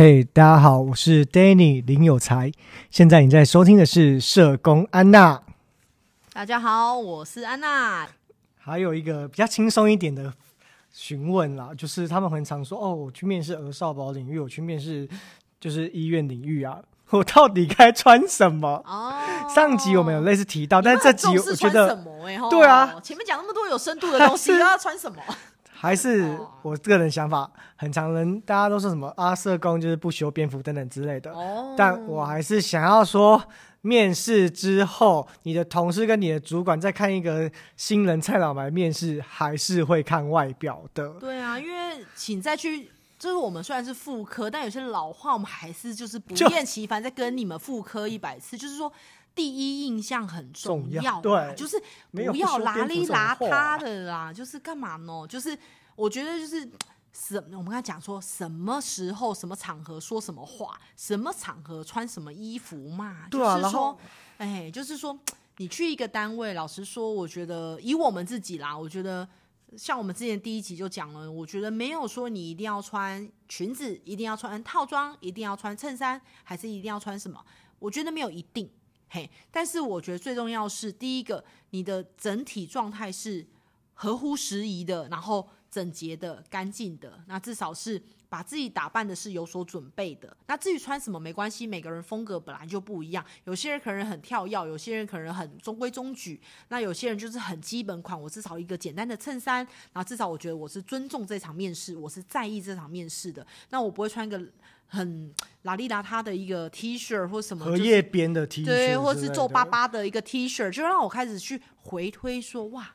嘿，hey, 大家好，我是 Danny 林有才。现在你在收听的是社工安娜。大家好，我是安娜。还有一个比较轻松一点的询问啦，就是他们很常说哦，我去面试儿少保领域，我去面试就是医院领域啊，我到底该穿什么？哦，上集我们有类似提到，但是这集我觉得，欸、对啊，前面讲那么多有深度的东西，是要穿什么？还是我个人想法，很常人大家都说什么啊，社工就是不修边幅等等之类的。哦，但我还是想要说，面试之后，你的同事跟你的主管在看一个新人菜鸟来面试，还是会看外表的。对啊，因为请再去，就是我们虽然是复科，但有些老话我们还是就是不厌其烦在跟你们复科一百次，就，就是说。第一印象很重要，对，就是不要邋里邋遢的啦，就是干嘛呢？就是我觉得就是什，我们刚才讲说什么时候、什么场合说什么话，什么场合穿什么衣服嘛。对啊，就是说，哎，就是说，你去一个单位，老实说，我觉得以我们自己啦，我觉得像我们之前第一集就讲了，我觉得没有说你一定要穿裙子，一定要穿套装，一定要穿衬衫，还是一定要穿什么？我觉得没有一定。嘿，但是我觉得最重要是第一个，你的整体状态是合乎时宜的，然后整洁的、干净的，那至少是把自己打扮的是有所准备的。那至于穿什么没关系，每个人风格本来就不一样，有些人可能很跳跃，有些人可能很中规中矩，那有些人就是很基本款。我至少一个简单的衬衫，然后至少我觉得我是尊重这场面试，我是在意这场面试的。那我不会穿一个。很邋里邋遢的一个 T 恤或什么，荷叶边的 T 恤，对，或是皱巴巴的一个 T 恤，就让我开始去回推说，哇，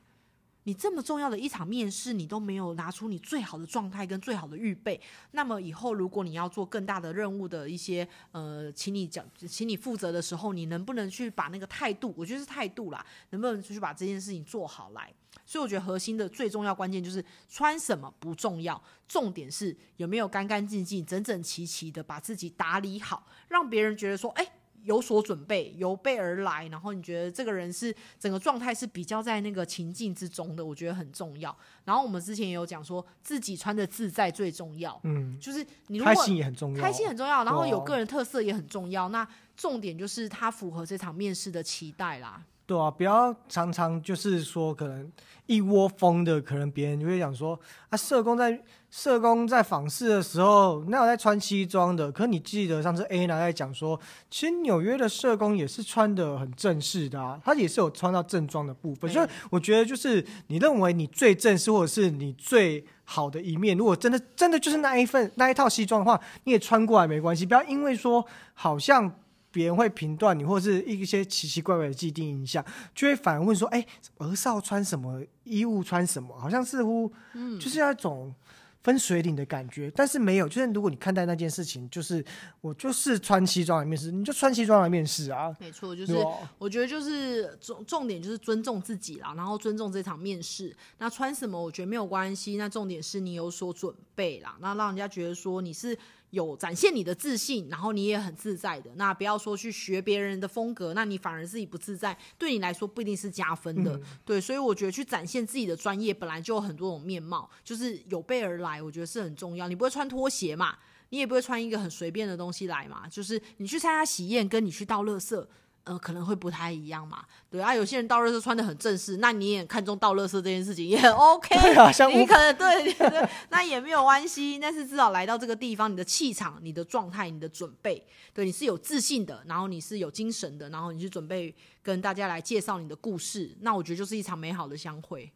你这么重要的一场面试，你都没有拿出你最好的状态跟最好的预备，那么以后如果你要做更大的任务的一些呃，请你讲，请你负责的时候，你能不能去把那个态度，我觉得是态度啦，能不能去把这件事情做好来？所以我觉得核心的最重要关键就是穿什么不重要，重点是有没有干干净净、整整齐齐的把自己打理好，让别人觉得说，哎，有所准备，有备而来。然后你觉得这个人是整个状态是比较在那个情境之中的，我觉得很重要。然后我们之前也有讲说，自己穿的自在最重要，嗯，就是你如果开心也很重要，开心很重要，然后有个人特色也很重要。那重点就是他符合这场面试的期待啦。对啊，不要常常就是说，可能一窝蜂的，可能别人就会讲说啊，社工在社工在访视的时候，那有在穿西装的。可是你记得上次 Anna 在讲说，其实纽约的社工也是穿的很正式的啊，他也是有穿到正装的部分。所以我觉得，就是你认为你最正式或者是你最好的一面，如果真的真的就是那一份那一套西装的话，你也穿过来没关系，不要因为说好像。别人会评断你，或者是一些奇奇怪怪的既定印象，就会反而问说：“哎，儿少穿什么衣物，穿什么？好像似乎，嗯，就是要一种分水岭的感觉。嗯”但是没有，就是如果你看待那件事情，就是我就是穿西装来面试，你就穿西装来面试啊。没错，就是我觉得就是重重点就是尊重自己啦，然后尊重这场面试。那穿什么我觉得没有关系，那重点是你有所准备啦，那让人家觉得说你是。有展现你的自信，然后你也很自在的。那不要说去学别人的风格，那你反而自己不自在，对你来说不一定是加分的。嗯、对，所以我觉得去展现自己的专业，本来就有很多种面貌，就是有备而来，我觉得是很重要。你不会穿拖鞋嘛？你也不会穿一个很随便的东西来嘛？就是你去参加喜宴，跟你去倒垃圾。呃，可能会不太一样嘛，对啊，有些人倒垃圾穿的很正式，那你也看中倒垃圾这件事情也很 OK，对啊，像你可能对，对，对，那也没有关系，但是至少来到这个地方，你的气场、你的状态、你的准备，对，你是有自信的，然后你是有精神的，然后你去准备跟大家来介绍你的故事，那我觉得就是一场美好的相会。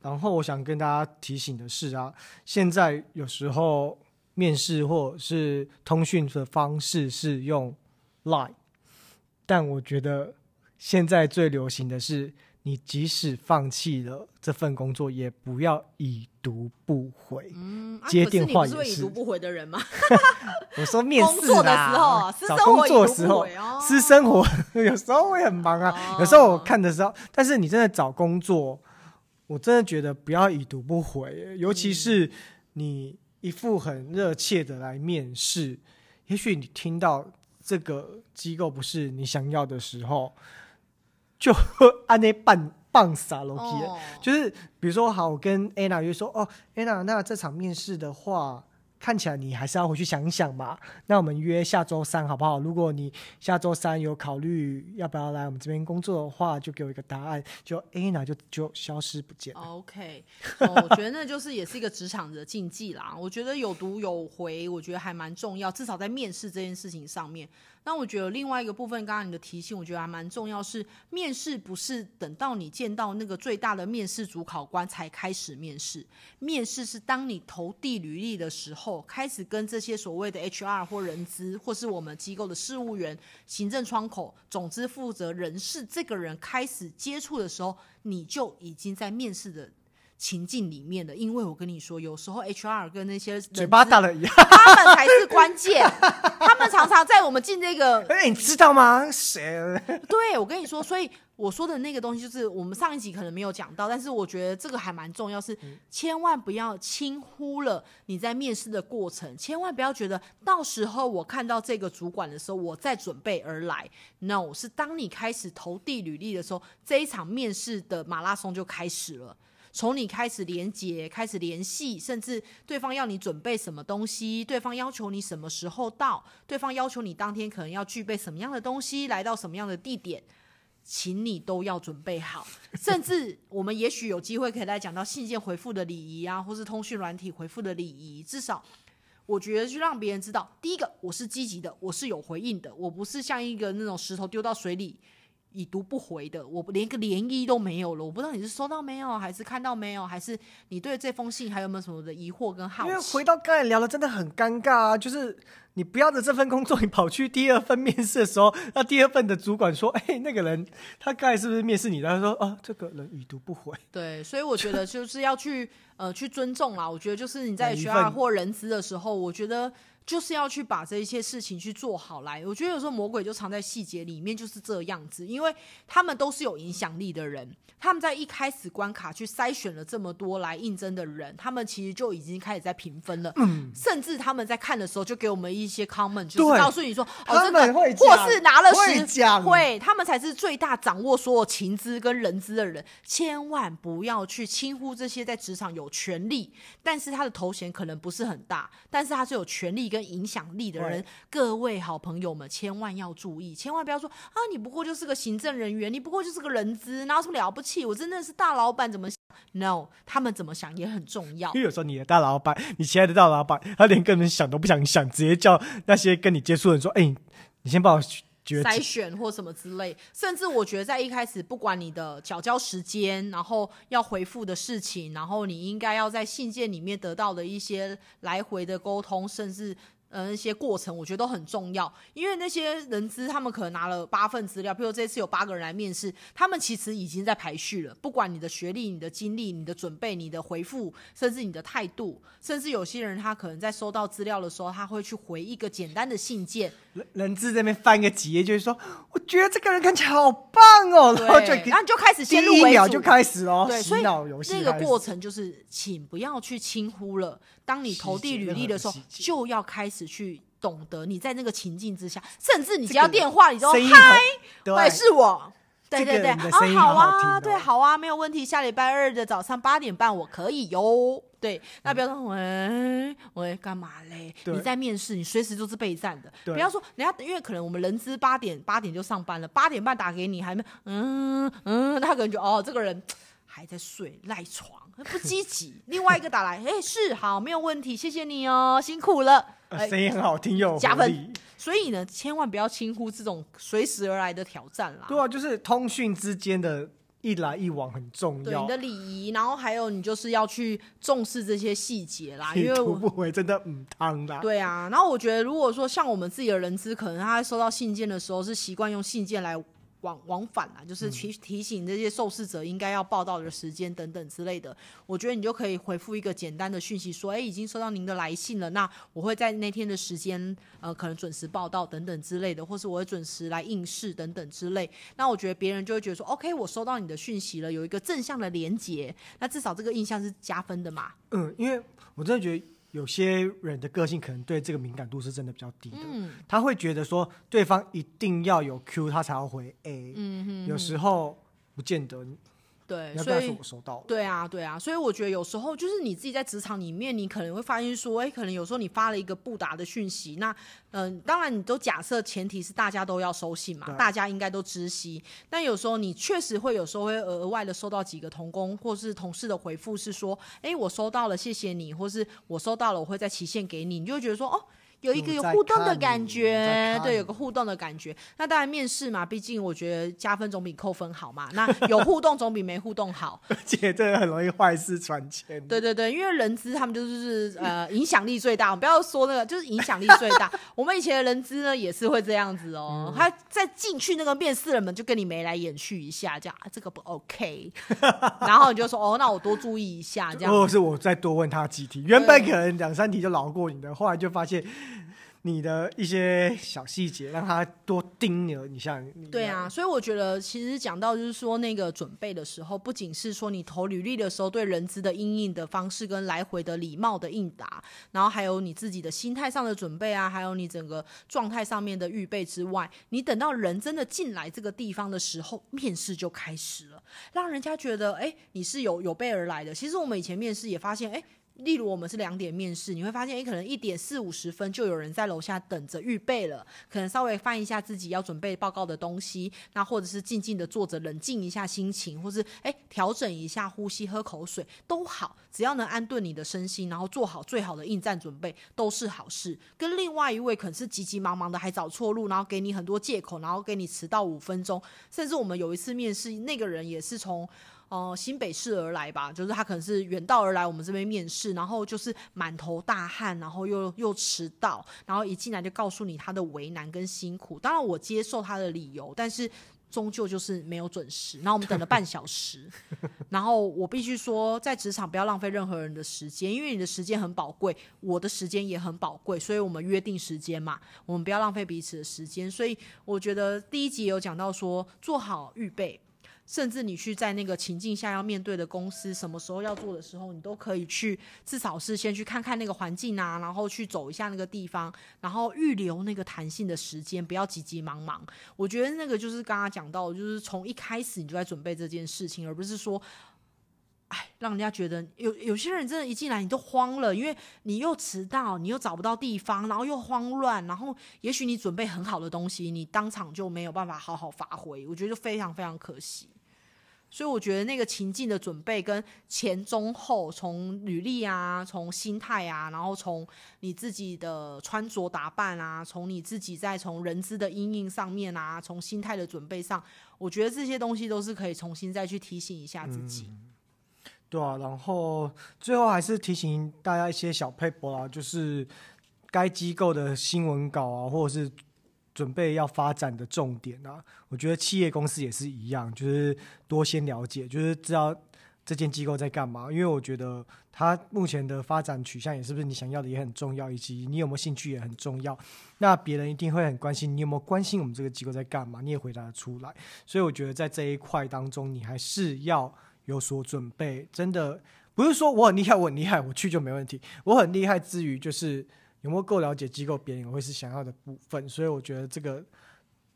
然后我想跟大家提醒的是啊，现在有时候面试或者是通讯的方式是用 Line。但我觉得现在最流行的是，你即使放弃了这份工作，也不要已读不回。嗯，接电话也是。已读不回的人吗？我说面试的时候，找工作的时候，私生活 有时候会很忙啊。哦、有时候我看的时候，但是你真的找工作，我真的觉得不要已读不回，尤其是你一副很热切的来面试，嗯、也许你听到。这个机构不是你想要的时候，就按那棒棒撒楼梯，就是比如说，好，我跟 Anna 约说，哦，，Anna，，那这场面试的话，看起来你还是要回去想一想嘛。那我们约下周三好不好？如果你下周三有考虑要不要来我们这边工作的话，就给我一个答案。就 Anna 就就消失不见。OK，、我觉得那就是也是一个职场的禁忌啦。我觉得有读有回，我觉得还蛮重要，至少在面试这件事情上面。那我觉得另外一个部分，刚刚你的提醒，我觉得还蛮重要是，是面试不是等到你见到那个最大的面试主考官才开始面试，面试是当你投递履历的时候，开始跟这些所谓的 HR 或人资，或是我们机构的事务员、行政窗口、总之负责人事这个人开始接触的时候，你就已经在面试的。情境里面的，因为我跟你说，有时候 HR 跟那些嘴巴大了一样，他们才是关键。他们常常在我们进这个，哎、欸，你知道吗？谁？对，我跟你说，所以我说的那个东西，就是我们上一集可能没有讲到，但是我觉得这个还蛮重要，是千万不要轻忽了你在面试的过程，千万不要觉得到时候我看到这个主管的时候，我再准备而来。No，是当你开始投递履历的时候，这一场面试的马拉松就开始了。从你开始连接，开始联系，甚至对方要你准备什么东西，对方要求你什么时候到，对方要求你当天可能要具备什么样的东西，来到什么样的地点，请你都要准备好。甚至我们也许有机会可以来讲到信件回复的礼仪啊，或是通讯软体回复的礼仪。至少我觉得，就让别人知道，第一个我是积极的，我是有回应的，我不是像一个那种石头丢到水里。已读不回的，我连个涟漪都没有了。我不知道你是收到没有，还是看到没有，还是你对这封信还有没有什么的疑惑跟好奇？因为回到刚才聊的，真的很尴尬啊！就是你不要的这份工作，你跑去第二份面试的时候，那第二份的主管说：“哎、欸，那个人他刚才是不是面试你？”他说：“啊，这个人已读不回。”对，所以我觉得就是要去呃去尊重啦。我觉得就是你在 HR 或人资的时候，我觉得。就是要去把这一些事情去做好来，我觉得有时候魔鬼就藏在细节里面，就是这样子，因为他们都是有影响力的人，他们在一开始关卡去筛选了这么多来应征的人，他们其实就已经开始在评分了，嗯，甚至他们在看的时候就给我们一些 comment，就是告诉你说，哦，这个或是拿了十会，他们才是最大掌握所有情资跟人资的人，千万不要去轻忽这些在职场有权利，但是他的头衔可能不是很大，但是他是有权利跟。影响力的人，各位好朋友们，千万要注意，千万不要说啊，你不过就是个行政人员，你不过就是个人资，哪有什么了不起？我真的是大老板，怎么想？No，他们怎么想也很重要。因为有时候你的大老板，你亲爱的大老板，他连跟人想都不想想，直接叫那些跟你接触的人说：“哎、欸，你先帮我。”筛选或什么之类，甚至我觉得在一开始，不管你的缴交时间，然后要回复的事情，然后你应该要在信件里面得到的一些来回的沟通，甚至。呃，那些过程我觉得都很重要，因为那些人资他们可能拿了八份资料，比如这次有八个人来面试，他们其实已经在排序了。不管你的学历、你的经历、你的准备、你的回复，甚至你的态度，甚至有些人他可能在收到资料的时候，他会去回一个简单的信件。人人资这边翻个几页，就是说，我觉得这个人看起来好棒哦，然后就然后就开始先入为主，第一秒就开始哦，对，所以那个过程就是，请不要去轻忽了。当你投递履历的时候，就要开始去懂得你在那个情境之下，甚至你接到电话，你都嗨，对，是我，对对对，啊，好啊，对，好啊，没有问题。下礼拜二的早上八点半我可以哟。对，那不要说喂喂干嘛嘞？你在面试，你随时都是备战的。不要说人家，因为可能我们人资八点八点就上班了，八点半打给你还没嗯嗯，他可能就哦这个人。还在睡赖床，不积极。另外一个打来，哎、欸，是好，没有问题，谢谢你哦，辛苦了。声音很好听又加分。所以呢，千万不要轻忽这种随时而来的挑战啦。对啊，就是通讯之间的一来一往很重要。对，你的礼仪，然后还有你就是要去重视这些细节啦。因为我不回真的唔汤啦。对啊，然后我觉得如果说像我们自己的人资，可能他在收到信件的时候是习惯用信件来。往往返啊，就是提提醒这些受试者应该要报到的时间等等之类的。我觉得你就可以回复一个简单的讯息，说：“哎，已经收到您的来信了，那我会在那天的时间，呃，可能准时报到等等之类的，或是我会准时来应试等等之类。那我觉得别人就会觉得说：‘OK，我收到你的讯息了，有一个正向的连接，那至少这个印象是加分的嘛。’嗯，因为我真的觉得。有些人的个性可能对这个敏感度是真的比较低的，嗯、他会觉得说对方一定要有 Q 他才要回 A，嗯哼哼，有时候不见得。对，所以我收到了。对啊，对啊，所以我觉得有时候就是你自己在职场里面，你可能会发现说，哎，可能有时候你发了一个不达的讯息，那嗯、呃，当然你都假设前提是大家都要收信嘛，大家应该都知悉。但有时候你确实会有时候会额外的收到几个同工或是同事的回复，是说，哎，我收到了，谢谢你，或是我收到了，我会在期限给你，你就会觉得说，哦。有一个有互动的感觉，对，有个互动的感觉。那当然面试嘛，毕竟我觉得加分总比扣分好嘛。那有互动总比没互动好，而且这个很容易坏事传千。对对对，因为人资他们就是呃影响力最大，我们不要说那个，就是影响力最大。我们以前的人资呢也是会这样子哦，嗯、他在进去那个面试人们就跟你眉来眼去一下，这样、啊、这个不 OK，然后你就说哦，那我多注意一下这样。或者是我再多问他几题，原本可能两三题就饶过你的，后来就发现。你的一些小细节，让他多盯你你像。对啊，所以我觉得其实讲到就是说那个准备的时候，不仅是说你投履历的时候对人资的应应的方式跟来回的礼貌的应答，然后还有你自己的心态上的准备啊，还有你整个状态上面的预备之外，你等到人真的进来这个地方的时候，面试就开始了，让人家觉得哎，你是有有备而来的。其实我们以前面试也发现哎。例如我们是两点面试，你会发现，诶，可能一点四五十分就有人在楼下等着预备了，可能稍微翻一下自己要准备报告的东西，那或者是静静的坐着，冷静一下心情，或是诶调整一下呼吸，喝口水都好，只要能安顿你的身心，然后做好最好的应战准备，都是好事。跟另外一位可能是急急忙忙的还找错路，然后给你很多借口，然后给你迟到五分钟，甚至我们有一次面试，那个人也是从。哦、呃，新北市而来吧，就是他可能是远道而来我们这边面试，然后就是满头大汗，然后又又迟到，然后一进来就告诉你他的为难跟辛苦。当然我接受他的理由，但是终究就是没有准时。然后我们等了半小时，然后我必须说，在职场不要浪费任何人的时间，因为你的时间很宝贵，我的时间也很宝贵，所以我们约定时间嘛，我们不要浪费彼此的时间。所以我觉得第一集有讲到说，做好预备。甚至你去在那个情境下要面对的公司，什么时候要做的时候，你都可以去，至少是先去看看那个环境啊，然后去走一下那个地方，然后预留那个弹性的时间，不要急急忙忙。我觉得那个就是刚刚讲到，就是从一开始你就在准备这件事情，而不是说，哎，让人家觉得有有些人真的，一进来你都慌了，因为你又迟到，你又找不到地方，然后又慌乱，然后也许你准备很好的东西，你当场就没有办法好好发挥，我觉得就非常非常可惜。所以我觉得那个情境的准备跟前中后，从履历啊，从心态啊，然后从你自己的穿着打扮啊，从你自己再从人资的阴影上面啊，从心态的准备上，我觉得这些东西都是可以重新再去提醒一下自己。嗯、对啊，然后最后还是提醒大家一些小撇步啊，就是该机构的新闻稿啊，或者是。准备要发展的重点啊，我觉得企业公司也是一样，就是多先了解，就是知道这间机构在干嘛。因为我觉得它目前的发展取向也是不是你想要的也很重要，以及你有没有兴趣也很重要。那别人一定会很关心你有没有关心我们这个机构在干嘛，你也回答得出来。所以我觉得在这一块当中，你还是要有所准备。真的不是说我很厉害，我很厉害，我去就没问题。我很厉害之余，就是。有没有够了解机构，别人也会是想要的部分，所以我觉得这个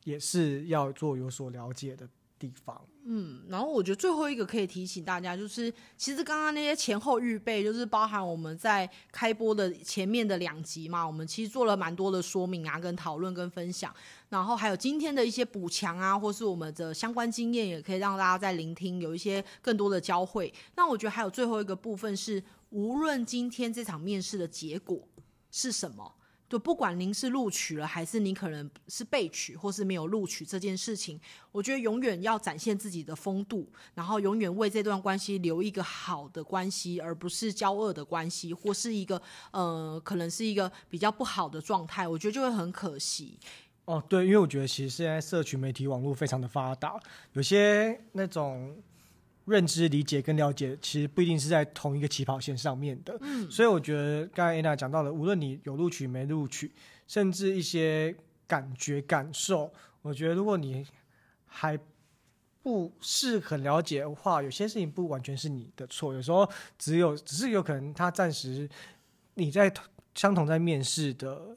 也是要做有所了解的地方。嗯，然后我觉得最后一个可以提醒大家，就是其实刚刚那些前后预备，就是包含我们在开播的前面的两集嘛，我们其实做了蛮多的说明啊，跟讨论跟分享，然后还有今天的一些补强啊，或是我们的相关经验，也可以让大家在聆听，有一些更多的交汇。那我觉得还有最后一个部分是，无论今天这场面试的结果。是什么？就不管您是录取了，还是你可能是被取，或是没有录取这件事情，我觉得永远要展现自己的风度，然后永远为这段关系留一个好的关系，而不是交恶的关系，或是一个呃，可能是一个比较不好的状态，我觉得就会很可惜。哦，对，因为我觉得其实现在社群媒体网络非常的发达，有些那种。认知、理解跟了解，其实不一定是在同一个起跑线上面的。嗯，所以我觉得刚才 Anna 讲到的，无论你有录取没录取，甚至一些感觉、感受，我觉得如果你还不是很了解的话，有些事情不完全是你的错。有时候只有只是有可能他暂时你在相同在面试的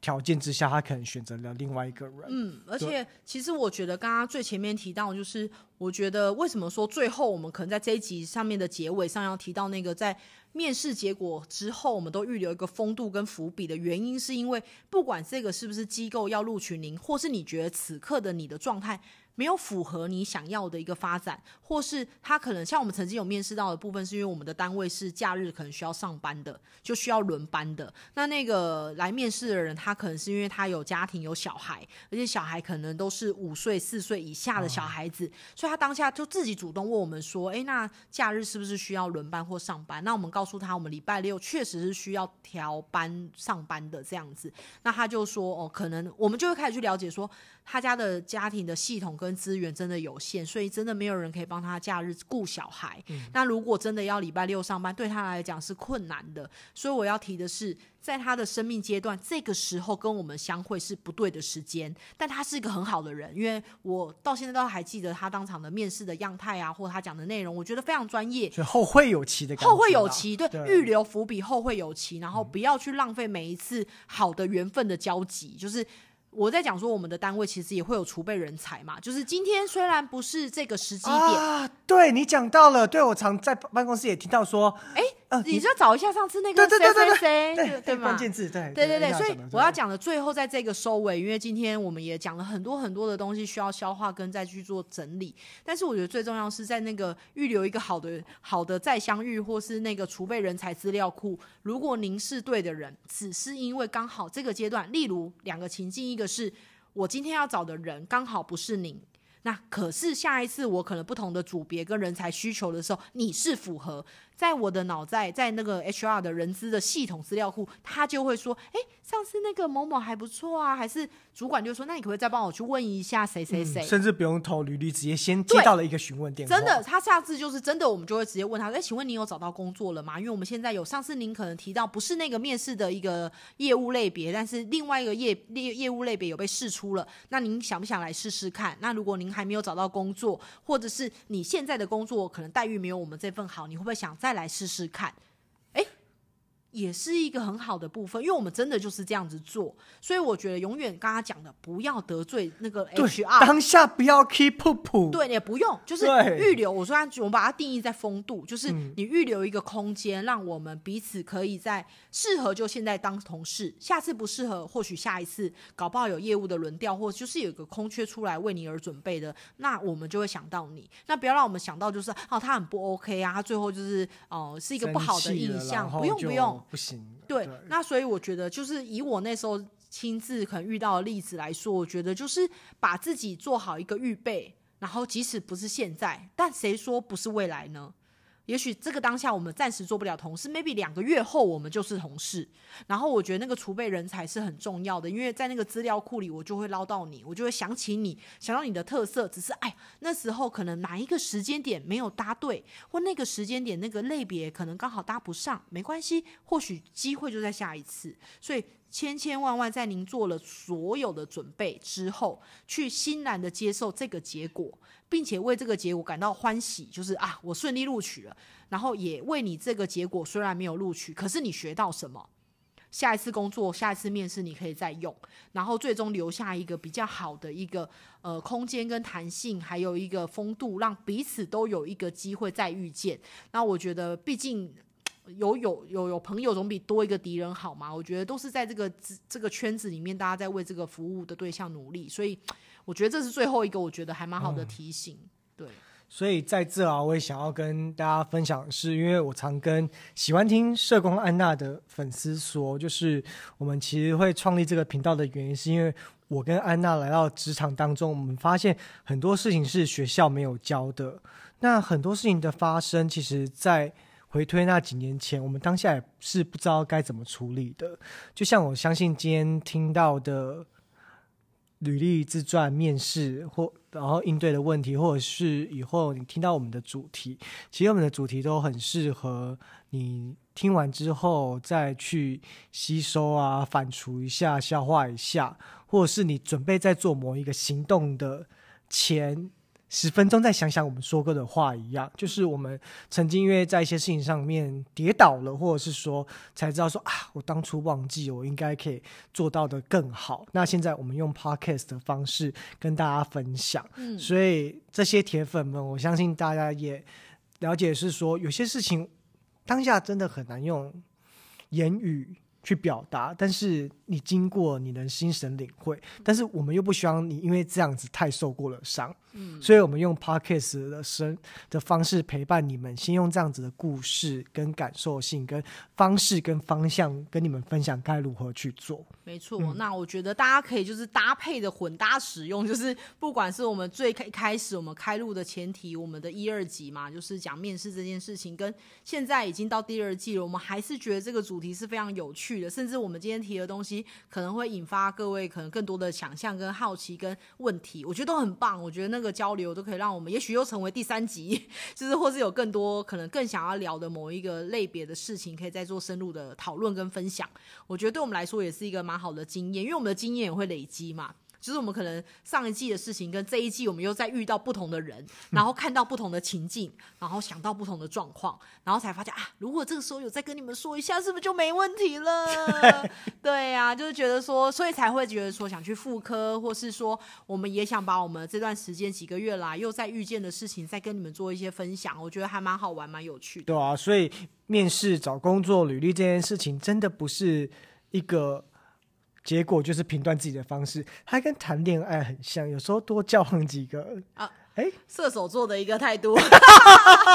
条件之下，他可能选择了另外一个人。嗯，而且其实我觉得刚刚最前面提到，就是我觉得为什么说最后我们可能在这一集上面的结尾上要提到那个在面试结果之后，我们都预留一个风度跟伏笔的原因，是因为不管这个是不是机构要录取您，或是你觉得此刻的你的状态。没有符合你想要的一个发展，或是他可能像我们曾经有面试到的部分，是因为我们的单位是假日可能需要上班的，就需要轮班的。那那个来面试的人，他可能是因为他有家庭有小孩，而且小孩可能都是五岁四岁以下的小孩子，哦，所以他当下就自己主动问我们说：“诶，那假日是不是需要轮班或上班？”那我们告诉他，我们礼拜六确实是需要调班上班的这样子。那他就说：“哦，可能我们就会开始去了解说。”他家的家庭的系统跟资源真的有限，所以真的没有人可以帮他假日顾小孩。嗯。那如果真的要礼拜六上班，对他来讲是困难的。所以我要提的是，在他的生命阶段，这个时候跟我们相会是不对的时间。但他是一个很好的人，因为我到现在都还记得他当场的面试的样态啊，或他讲的内容，我觉得非常专业。所以后会有期的感觉，后会有期，对，对，预留伏笔，后会有期，然后不要去浪费每一次好的缘分的交集，就是。我在讲说，我们的单位其实也会有储备人才嘛，就是今天虽然不是这个时机点啊，对你讲到了，对我常在办公室也听到说，哎。呃，你就找一下上次那个谁谁谁，对对对对，对，对吗？关键字，对对对对，所以我要讲的最后，在这个收尾，因为今天我们也讲了很多很多的东西，需要消化跟再去做整理。但是我觉得最重要是在那个预留一个好的好的再相遇，或是那个储备人才资料库。如果您是对的人，只是因为刚好这个阶段，例如两个情境，一个是我今天要找的人刚好不是您。那可是下一次我可能不同的组别跟人才需求的时候，你是符合。在我的脑袋，在那个 HR 的人资的系统资料库，他就会说：“哎，上次那个某某还不错啊。”还是主管就说：“那你可不可以再帮我去问一下谁谁谁？”甚至不用投履历，直接先接到了一个询问电话。真的，他下次就是真的，我们就会直接问他：“哎，请问你有找到工作了吗？”因为我们现在有上次您可能提到，不是那个面试的一个业务类别，但是另外一个业业业务类别有被试出了。那您想不想来试试看？那如果您还没有找到工作，或者是你现在的工作可能待遇没有我们这份好，你会不会想再来试试看？也是一个很好的部分，因为我们真的就是这样子做，所以我觉得永远刚刚讲的，不要得罪那个 HR，当下不要 keep up，对，也不用，就是预留。我说，我们把它定义在风度，就是你预留一个空间，让我们彼此可以在适合就现在当同事，下次不适合，或许下一次搞不好有业务的轮调，或就是有个空缺出来为你而准备的，那我们就会想到你。那不要让我们想到就是哦，他很不 OK 啊，他最后就是哦、呃，是一个不好的印象，不用不用。不行，对，对，那所以我觉得，就是以我那时候亲自可能遇到的例子来说，我觉得就是把自己做好一个预备，然后即使不是现在，但谁说不是未来呢？也许这个当下我们暂时做不了同事，maybe 两个月后我们就是同事。然后我觉得那个储备人才是很重要的，因为在那个资料库里，我就会捞到你，我就会想起你，想到你的特色。只是哎，那时候可能哪一个时间点没有搭对，或那个时间点那个类别可能刚好搭不上，没关系，或许机会就在下一次。所以千千万万在您做了所有的准备之后，去欣然的接受这个结果。并且为这个结果感到欢喜，就是啊，我顺利录取了。然后也为你这个结果虽然没有录取，可是你学到什么？下一次工作、下一次面试你可以再用，然后最终留下一个比较好的一个呃空间跟弹性，还有一个风度，让彼此都有一个机会再遇见。那我觉得，毕竟有有有有朋友总比多一个敌人好嘛。我觉得都是在这个这个圈子里面，大家在为这个服务的对象努力，所以。我觉得这是最后一个，我觉得还蛮好的提醒。嗯、对，所以在这啊，我也想要跟大家分享的是，因为我常跟喜欢听社工安娜的粉丝说，就是我们其实会创立这个频道的原因，是因为我跟安娜来到职场当中，我们发现很多事情是学校没有教的。那很多事情的发生，其实，在回推那几年前，我们当下也是不知道该怎么处理的。就像我相信今天听到的。履历自传、面试或然后应对的问题，或者是以后你听到我们的主题，其实我们的主题都很适合你听完之后再去吸收啊、反刍一下、消化一下，或者是你准备在做某一个行动的前十分钟再想想我们说过的话一样，就是我们曾经因为在一些事情上面跌倒了，或者是说才知道说啊，我当初忘记我应该可以做到的更好。那现在我们用 podcast 的方式跟大家分享，嗯，所以这些铁粉们，我相信大家也了解是说有些事情当下真的很难用言语去表达，但是你经过你能心神领会，但是我们又不希望你因为这样子太受过了伤。嗯，所以我们用 podcast 的声的方式陪伴你们，先用这样子的故事、跟感受性、跟方式、跟方向，跟你们分享该如何去做。没错，嗯，那我觉得大家可以就是搭配的混搭使用，就是不管是我们最开开始我们开录的前提，我们的一二集嘛，就是讲面试这件事情，跟现在已经到第二季了，我们还是觉得这个主题是非常有趣的，甚至我们今天提的东西可能会引发各位可能更多的想象、跟好奇、跟问题，我觉得都很棒。我觉得那个。交流都可以让我们，也许又成为第三集，就是或是有更多可能更想要聊的某一个类别的事情，可以再做深入的讨论跟分享。我觉得对我们来说也是一个蛮好的经验，因为我们的经验也会累积嘛。就是我们可能上一季的事情跟这一季，我们又在遇到不同的人，然后看到不同的情境，然后想到不同的状况，然后才发现啊，如果这个时候有再跟你们说一下，是不是就没问题了？对呀、啊，就是觉得说，所以才会觉得说想去妇科，或是说我们也想把我们这段时间几个月来又在遇见的事情，再跟你们做一些分享。我觉得还蛮好玩，蛮有趣的。对啊，所以面试找工作履历这件事情，真的不是一个。结果就是评断自己的方式，它跟谈恋爱很像，有时候多交往几个啊，哎、欸，射手座的一个态度，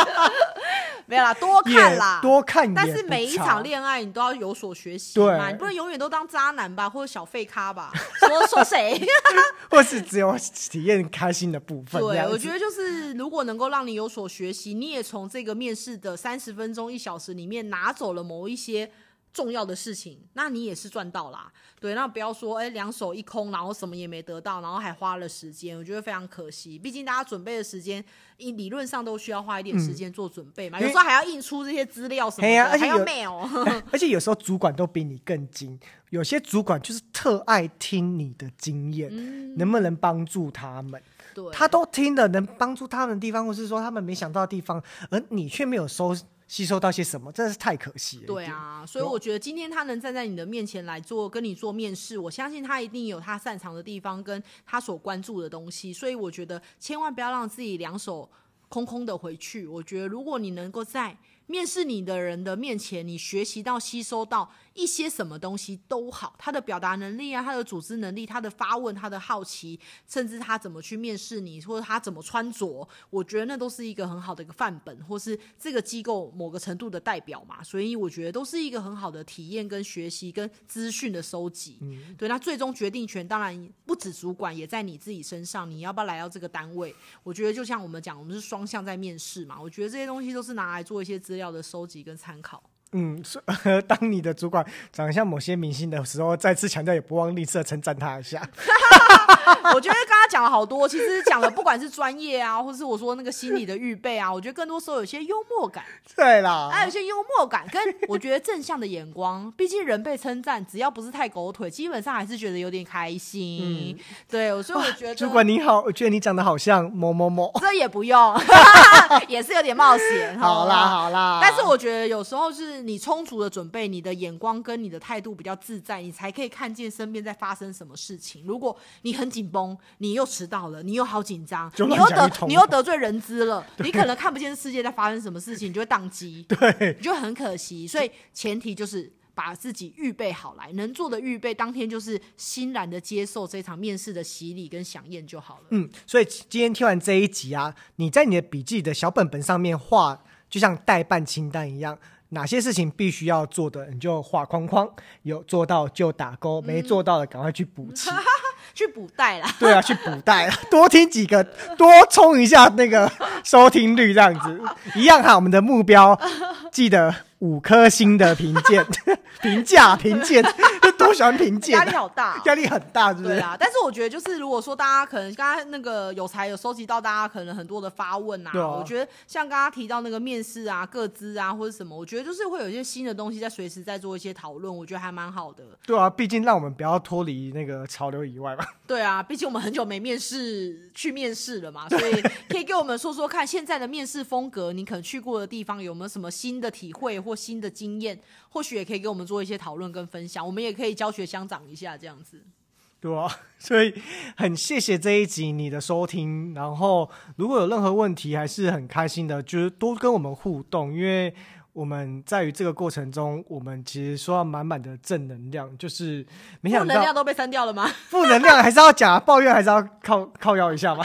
没有啦，多看啦，多看，但是每一场恋爱你都要有所学习嘛，你不能永远都当渣男吧，或者小废咖吧？说 说谁？或是只有体验开心的部分？对，我觉得就是如果能够让你有所学习，你也从这个面试的三十分钟一小时里面拿走了某一些。重要的事情，那你也是赚到啦。对，那不要说哎，两手一空，然后什么也没得到，然后还花了时间，我觉得非常可惜。毕竟大家准备的时间，理论上都需要花一点时间做准备嘛。嗯、有时候还要印出这些资料什么的，而且还要 mail。而且有时候主管都比你更精，有些主管就是特爱听你的经验，嗯、能不能帮助他们？对，他都听了，能帮助他们的地方，或是说他们没想到的地方，而你却没有收。吸收到些什么，真的是太可惜了。对啊，所以我觉得今天他能站在你的面前来做跟你做面试，我相信他一定有他擅长的地方跟他所关注的东西。所以我觉得千万不要让自己两手空空的回去。我觉得如果你能够在面试你的人的面前，你学习到、吸收到。一些什么东西都好，他的表达能力啊，他的组织能力，他的发问，他的好奇，甚至他怎么去面试你，或者他怎么穿着，我觉得那都是一个很好的一个范本，或是这个机构某个程度的代表嘛。所以我觉得都是一个很好的体验跟学习跟资讯的收集。嗯，对，那最终决定权当然不止主管，也在你自己身上。你要不要来到这个单位？我觉得就像我们讲，我们是双向在面试嘛。我觉得这些东西都是拿来做一些资料的收集跟参考。嗯，当你的主管长得像某些明星的时候，再次强调，也不忘吝啬称赞他一下。我觉得刚刚讲了好多，其实讲了不管是专业啊，或是我说那个心理的预备啊，我觉得更多时候有些幽默感。对啦，还有一些幽默感，跟我觉得正向的眼光。毕竟人被称赞，只要不是太狗腿，基本上还是觉得有点开心。嗯、对，所以我觉得主管你好，我觉得你长得好像某某某。这也不用，也是有点冒险。好啦好啦，但是我觉得有时候是你充足的准备，你的眼光跟你的态度比较自在，你才可以看见身边在发生什么事情。如果你很紧绷，你又迟到了，你又好紧张，你又得你又得罪人资了，你可能看不见世界在发生什么事情，你就会宕机，对，你就很可惜。所以前提就是把自己预备好来，能做的预备，当天就是欣然的接受这场面试的洗礼跟响宴就好了。嗯，所以今天听完这一集啊，你在你的笔记的小本本上面画，就像代办清单一样。哪些事情必须要做的，你就画框框，有做到就打勾，没做到的赶快去补齐，去补带啦。对啊，去补带，多听几个，多冲一下那个收听率，这样子一样哈。我们的目标记得五颗星的评鉴、评价、评鉴，都喜欢评鉴，压力好大，压力很大，是不是？对啊。但是我觉得，就是如果说大家可能刚刚那个有才有收集到大家可能很多的发问啊，啊我觉得像刚刚提到那个面试啊、各资啊或者什么，我觉得就是会有一些新的东西在随时在做一些讨论，我觉得还蛮好的。对啊，毕竟让我们不要脱离那个潮流以外嘛。对啊，毕竟我们很久没面试去面试了嘛，所以可以给我们说说看，现在的面试风格，你可能去过的地方有没有什么新的体会或新的经验，或许也可以给我们做一些讨论跟分享，我们也可以教学相长一下这样子。对啊，所以很谢谢这一集你的收听，然后如果有任何问题，还是很开心的，就是多跟我们互动，因为。我们在于这个过程中，我们其实说到满满的正能量，就是没想到负能量都被删掉了吗？负能量还是要讲，抱怨还是要 靠靠要一下吗？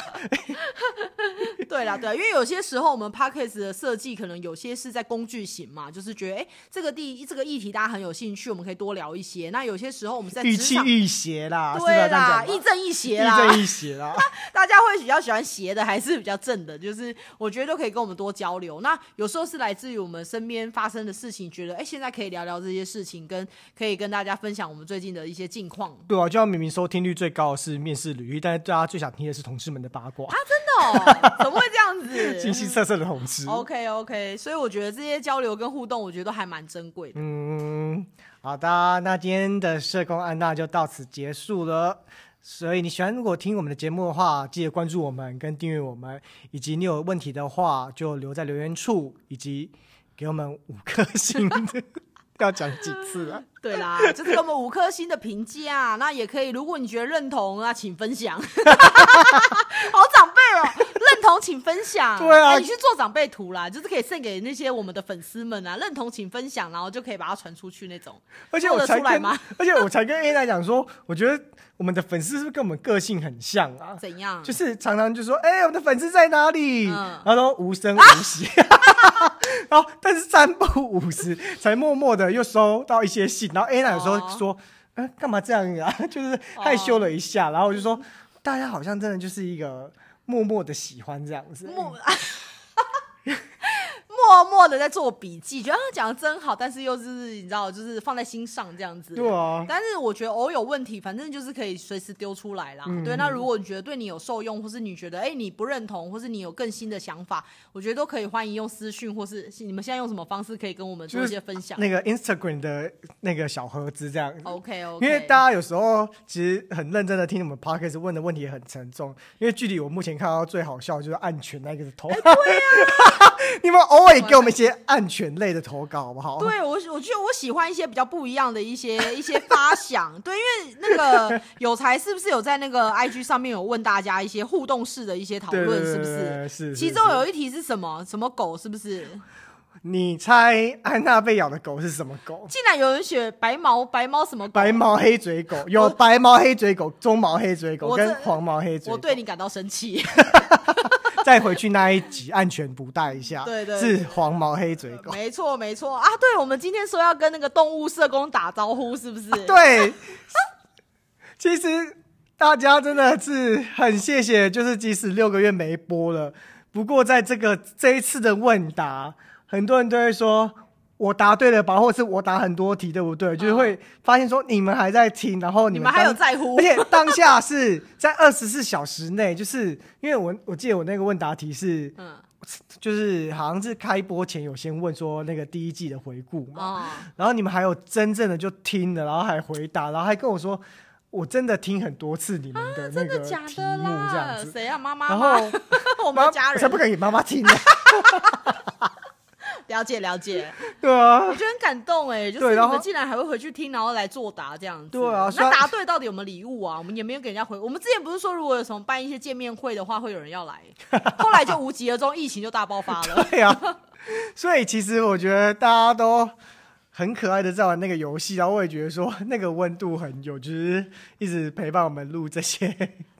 对啦，对啦，因为有些时候我们 Podcast 的设计可能有些是在工具型嘛，就是觉得哎，这个第这个议题大家很有兴趣，我们可以多聊一些。那有些时候我们在欲气欲邪啦，对啦，亦正亦邪啦，亦正亦邪啦。大家会比较喜欢邪的，还是比较正的？就是我觉得都可以跟我们多交流。那有时候是来自于我们身边发生的事情，觉得哎，现在可以聊聊这些事情，跟可以跟大家分享我们最近的一些近况。对啊，就像明明收听率最高的是面试履历，但是大家最想听的是同事们的八卦啊，真的哦，怎么会这样子？形形色色的同志。OK OK，所以我觉得这些交流跟互动，我觉得都还蛮珍贵的。嗯，好的，那今天的社工安娜就到此结束了。所以你喜欢如果听我们的节目的话，记得关注我们跟订阅我们，以及你有问题的话就留在留言处，以及给我们五颗星。要讲几次啊？对啦，就是给我们五颗星的评价。那也可以，如果你觉得认同，那请分享。好长请分享。对啊，你去做长辈图啦，就是可以送给那些我们的粉丝们啊。认同请分享，然后就可以把它传出去那种。而且我才跟，而且我才跟 A 来讲说，我觉得我们的粉丝是不是跟我们个性很像啊？怎样？就是常常就说，哎、欸，我们的粉丝在哪里？嗯、然后都无声无息。啊、然后但是三不五时才默默的又收到一些信。然后 A 来有时候说，干、欸、嘛这样啊？就是害羞了一下。哦、然后我就说。大家好像真的就是一个默默的喜欢这样子。默 默默的在做笔记，觉得他讲的真好，但是又是你知道，就是放在心上这样子。对啊。但是我觉得偶有问题，反正就是可以随时丢出来啦。嗯、对，那如果你觉得对你有受用，或是你觉得哎、欸、你不认同，或是你有更新的想法，我觉得都可以欢迎用私讯，或是你们现在用什么方式可以跟我们做一些分享。那个 Instagram 的那个小盒子这样。OK OK。因为大家有时候其实很认真的听我们 Podcast 问的问题也很沉重，因为距离我目前看到最好笑就是安全那个头。欸、对呀、啊。你们偶尔给我们一些安全类的投稿好不好？对我，我觉得我喜欢一些比较不一样的一些 一些发想。对，因为那个有才是不是有在那个 IG 上面有问大家一些互动式的一些讨论，是不是？是。其中有一题是什么？什么狗？是不是？你猜安娜被咬的狗是什么狗？竟然有人选白毛白毛什么狗？白毛黑嘴狗，有白毛黑嘴狗、棕毛黑嘴狗跟黄毛黑嘴狗。我对你感到生气。再回去那一集，安全不带一下。对对，对，是黄毛黑嘴狗。没错没错啊！对，我们今天说要跟那个动物社工打招呼，是不是？啊、对。其实大家真的是很谢谢，就是即使六个月没播了，不过在这个这一次的问答，很多人都会说。我答对了吧，或者是我答很多题，对不对？就是会发现说你们还在听，然后你们，你们还有在乎，而且当下是在二十四小时内，就是因为我我记得我那个问答题是，嗯，就是好像是开播前有先问说那个第一季的回顾嘛，哦，然后你们还有真正的就听了，然后还回答，然后还跟我说我真的听很多次你们的那个题目这样子，谁啊？妈妈？然后我们家人我才不敢给妈妈听呢。了解了解，对啊，我觉得很感动哎，就是你们竟然还会回去听，然后来作答这样子。对啊，那答对到底有没有礼物啊？我们也没有给人家回。我们之前不是说，如果有什么办一些见面会的话，会有人要来，后来就无疾而终，疫情就大爆发了。对啊，所以其实我觉得大家都很可爱的在玩那个游戏，然后我也觉得说那个温度很有，就是一直陪伴我们录这些。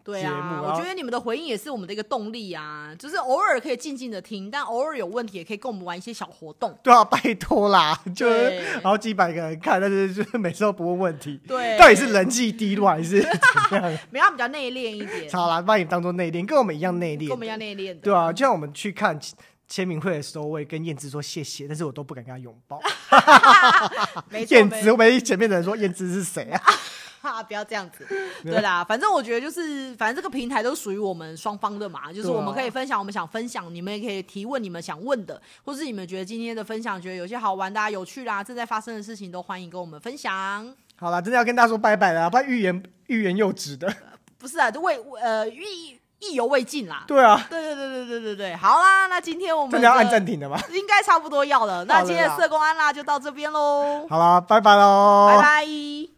对啊，我觉得你们的回应也是我们的一个动力啊，就是偶尔可以静静的听，但偶尔有问题也可以跟我们玩一些小活动。对啊，拜托啦，就是好几百个人看，但是就是每次都不问问题。对，到底是人气低落还是 怎样？没有，比较内敛一点。好啦，把你当做内敛，跟我们一样内敛，跟我们一样内敛。对啊，就像我们去看签名会的时候，我也跟燕姿说谢谢，但是我都不敢跟他拥抱。燕姿唯一前面的人说燕姿是谁啊？哈，不要这样子。对啦，反正我觉得就是，反正这个平台都属于我们双方的嘛，就是我们可以分享我们想分享，你们也可以提问你们想问的，或是你们觉得今天的分享觉得有些好玩的、有趣啦，正在发生的事情都欢迎跟我们分享。好了，真的要跟大家说拜拜了，不然欲言欲言又止的。不是啊，就为呃意意犹未尽啦。对啊，对对对对对对对，好啦，那今天我们真的要按暂停的吗？应该差不多要了。那今天的社工安啦就到这边喽。好啦，拜拜喽，拜拜。